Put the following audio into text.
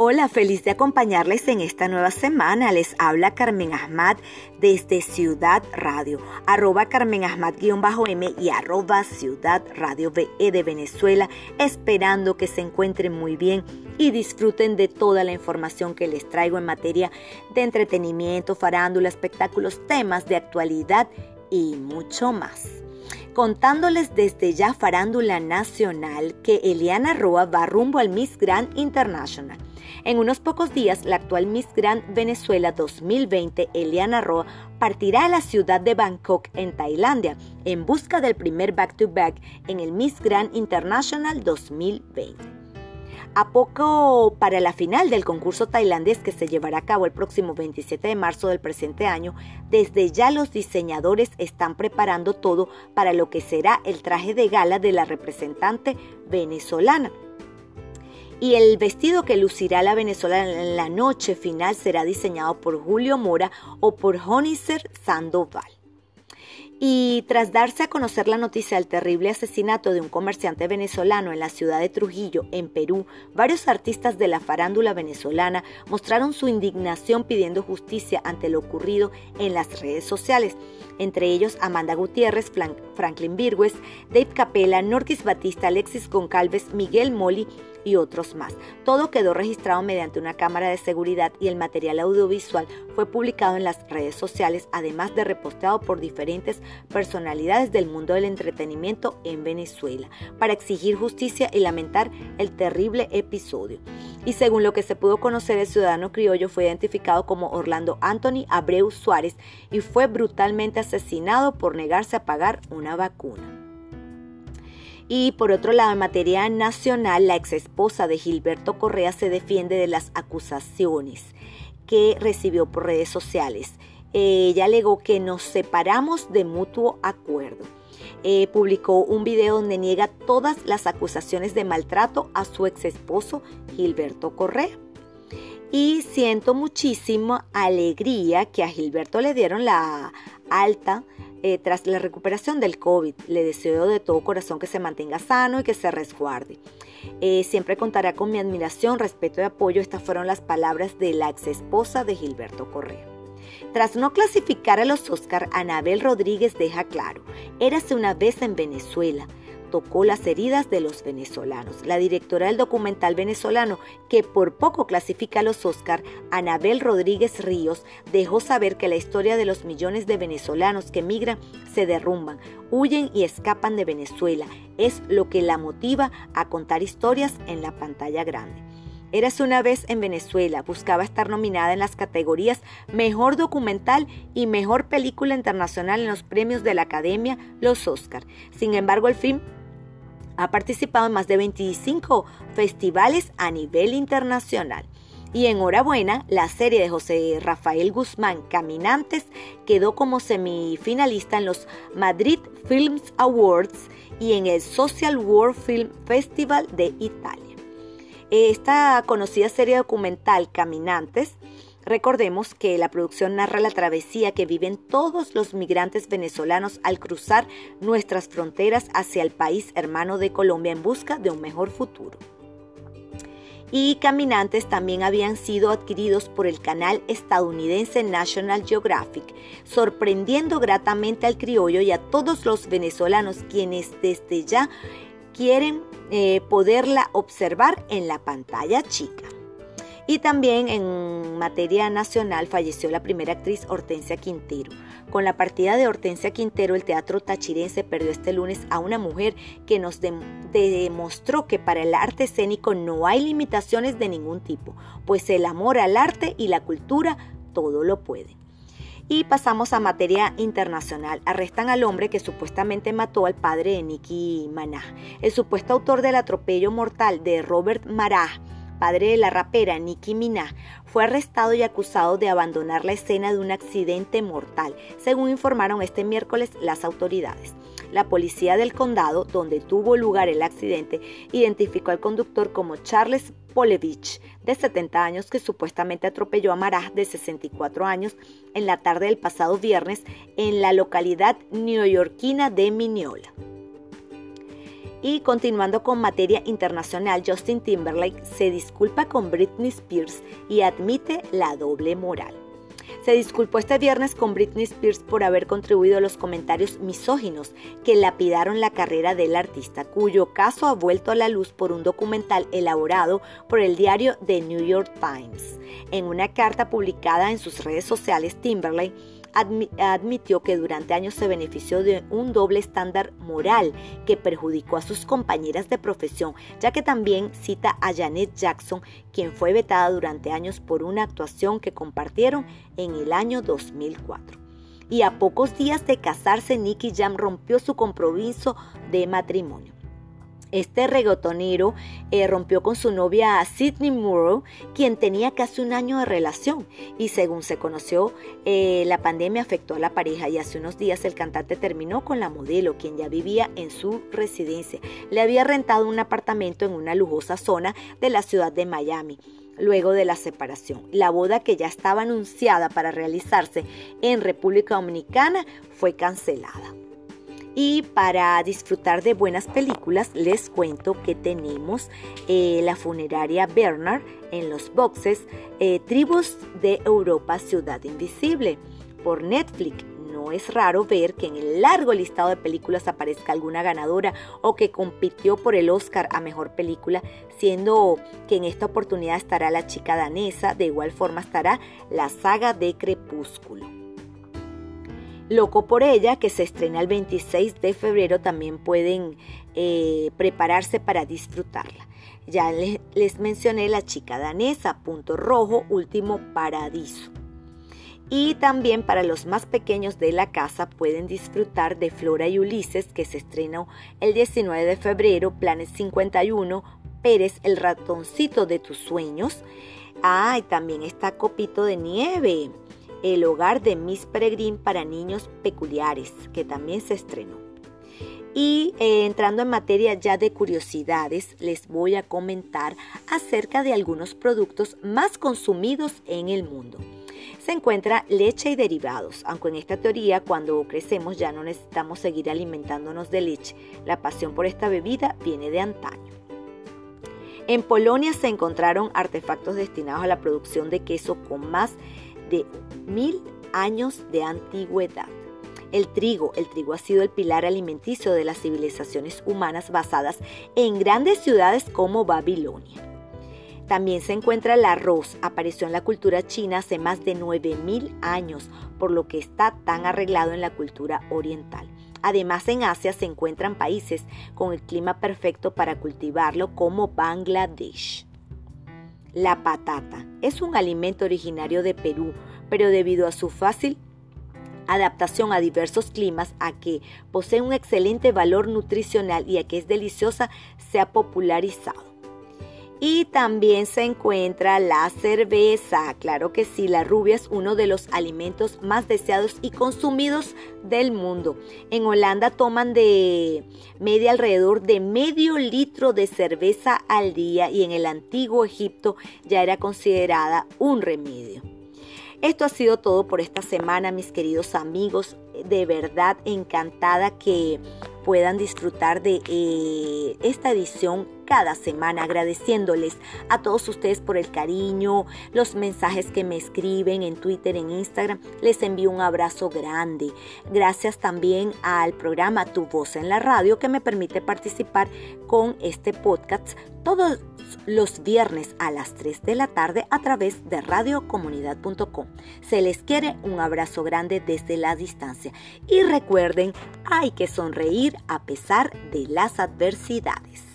Hola, feliz de acompañarles en esta nueva semana. Les habla Carmen Ahmad desde Ciudad Radio, arroba Carmen Ahmad-M y arroba Ciudad Radio VE de Venezuela, esperando que se encuentren muy bien y disfruten de toda la información que les traigo en materia de entretenimiento, farándula, espectáculos, temas de actualidad y mucho más contándoles desde ya farándula nacional que Eliana Roa va rumbo al Miss Grand International. En unos pocos días, la actual Miss Grand Venezuela 2020, Eliana Roa, partirá a la ciudad de Bangkok, en Tailandia, en busca del primer back-to-back en el Miss Grand International 2020. A poco para la final del concurso tailandés que se llevará a cabo el próximo 27 de marzo del presente año, desde ya los diseñadores están preparando todo para lo que será el traje de gala de la representante venezolana. Y el vestido que lucirá la venezolana en la noche final será diseñado por Julio Mora o por Honiser Sandoval. Y tras darse a conocer la noticia del terrible asesinato de un comerciante venezolano en la ciudad de Trujillo, en Perú, varios artistas de la farándula venezolana mostraron su indignación pidiendo justicia ante lo ocurrido en las redes sociales, entre ellos Amanda Gutiérrez, Franklin Virgües, Dave Capella, Norquis Batista, Alexis Goncalves, Miguel Moli y otros más. Todo quedó registrado mediante una cámara de seguridad y el material audiovisual fue publicado en las redes sociales, además de reposteado por diferentes personalidades del mundo del entretenimiento en Venezuela, para exigir justicia y lamentar el terrible episodio. Y según lo que se pudo conocer, el ciudadano criollo fue identificado como Orlando Anthony Abreu Suárez y fue brutalmente asesinado por negarse a pagar una vacuna. Y por otro lado, en materia nacional, la exesposa de Gilberto Correa se defiende de las acusaciones que recibió por redes sociales. Ella alegó que nos separamos de mutuo acuerdo. Eh, publicó un video donde niega todas las acusaciones de maltrato a su exesposo Gilberto Correa. Y siento muchísima alegría que a Gilberto le dieron la alta eh, tras la recuperación del COVID. Le deseo de todo corazón que se mantenga sano y que se resguarde. Eh, siempre contará con mi admiración, respeto y apoyo. Estas fueron las palabras de la ex esposa de Gilberto Correa. Tras no clasificar a los Oscar, Anabel Rodríguez deja claro, érase una vez en Venezuela, tocó las heridas de los venezolanos. La directora del documental venezolano, que por poco clasifica a los Oscar, Anabel Rodríguez Ríos, dejó saber que la historia de los millones de venezolanos que migran se derrumban, huyen y escapan de Venezuela es lo que la motiva a contar historias en la pantalla grande. Eras una vez en Venezuela, buscaba estar nominada en las categorías Mejor Documental y Mejor Película Internacional en los premios de la Academia, los Oscar. Sin embargo, el film ha participado en más de 25 festivales a nivel internacional. Y enhorabuena, la serie de José Rafael Guzmán, Caminantes, quedó como semifinalista en los Madrid Films Awards y en el Social World Film Festival de Italia. Esta conocida serie documental, Caminantes, Recordemos que la producción narra la travesía que viven todos los migrantes venezolanos al cruzar nuestras fronteras hacia el país hermano de Colombia en busca de un mejor futuro. Y Caminantes también habían sido adquiridos por el canal estadounidense National Geographic, sorprendiendo gratamente al criollo y a todos los venezolanos quienes desde ya quieren eh, poderla observar en la pantalla chica. Y también en materia nacional falleció la primera actriz Hortensia Quintero. Con la partida de Hortensia Quintero, el teatro tachirense perdió este lunes a una mujer que nos demostró que para el arte escénico no hay limitaciones de ningún tipo, pues el amor al arte y la cultura todo lo puede. Y pasamos a materia internacional. Arrestan al hombre que supuestamente mató al padre de Nicky Manaj. El supuesto autor del atropello mortal de Robert Maraj padre de la rapera Nicki Minaj, fue arrestado y acusado de abandonar la escena de un accidente mortal, según informaron este miércoles las autoridades. La policía del condado, donde tuvo lugar el accidente, identificó al conductor como Charles Polevich, de 70 años, que supuestamente atropelló a Maraj, de 64 años, en la tarde del pasado viernes en la localidad neoyorquina de Mineola. Y continuando con materia internacional, Justin Timberlake se disculpa con Britney Spears y admite la doble moral. Se disculpó este viernes con Britney Spears por haber contribuido a los comentarios misóginos que lapidaron la carrera del artista, cuyo caso ha vuelto a la luz por un documental elaborado por el diario The New York Times. En una carta publicada en sus redes sociales, Timberlake admitió que durante años se benefició de un doble estándar moral que perjudicó a sus compañeras de profesión, ya que también cita a Janet Jackson, quien fue vetada durante años por una actuación que compartieron en el año 2004. Y a pocos días de casarse, Nicky Jam rompió su compromiso de matrimonio. Este regotonero eh, rompió con su novia Sidney Moore, quien tenía casi un año de relación. Y según se conoció, eh, la pandemia afectó a la pareja y hace unos días el cantante terminó con la modelo, quien ya vivía en su residencia. Le había rentado un apartamento en una lujosa zona de la ciudad de Miami luego de la separación. La boda que ya estaba anunciada para realizarse en República Dominicana fue cancelada. Y para disfrutar de buenas películas, les cuento que tenemos eh, la funeraria Bernard en los boxes eh, Tribus de Europa Ciudad Invisible por Netflix. No es raro ver que en el largo listado de películas aparezca alguna ganadora o que compitió por el Oscar a Mejor Película, siendo que en esta oportunidad estará la chica danesa, de igual forma estará la saga de Crepúsculo. Loco por ella, que se estrena el 26 de febrero, también pueden eh, prepararse para disfrutarla. Ya les, mencioné la chica danesa, punto rojo, último paradiso. Y también para los más pequeños de la casa pueden disfrutar de Flora y Ulises, que se estrenó el 19 de febrero, Planes 51, Pérez, el ratoncito de tus sueños. Ah, y también está Copito de Nieve el hogar de Miss Peregrine para niños peculiares, que también se estrenó. Y eh, entrando en materia ya de curiosidades, les voy a comentar acerca de algunos productos más consumidos en el mundo. Se encuentra leche y derivados, aunque en esta teoría cuando crecemos ya no necesitamos seguir alimentándonos de leche. La pasión por esta bebida viene de antaño. En Polonia se encontraron artefactos destinados a la producción de queso con más de mil años de antigüedad. El trigo. El trigo ha sido el pilar alimenticio de las civilizaciones humanas basadas en grandes ciudades como Babilonia. También se encuentra el arroz. Apareció en la cultura china hace más de 9.000 años, por lo que está tan arreglado en la cultura oriental. Además, en Asia se encuentran países con el clima perfecto para cultivarlo, como Bangladesh. La patata es un alimento originario de Perú, pero debido a su fácil adaptación a diversos climas, a que posee un excelente valor nutricional y a que es deliciosa, se ha popularizado. Y también se encuentra la cerveza. Claro que sí, la rubia es uno de los alimentos más deseados y consumidos del mundo. En Holanda toman de media alrededor de medio litro de cerveza al día y en el antiguo Egipto ya era considerada un remedio. Esto ha sido todo por esta semana, mis queridos amigos. De verdad encantada que puedan disfrutar de eh, esta edición cada semana, agradeciéndoles a todos ustedes por el cariño, los mensajes que me escriben en Twitter, en Instagram. Les envío un abrazo grande. Gracias también al programa Tu Voz en la Radio que me permite participar con este podcast todos los viernes a las 3 de la tarde a través de radiocomunidad.com. Se les quiere un abrazo grande desde la distancia y recuerden, hay que sonreír a pesar de las adversidades.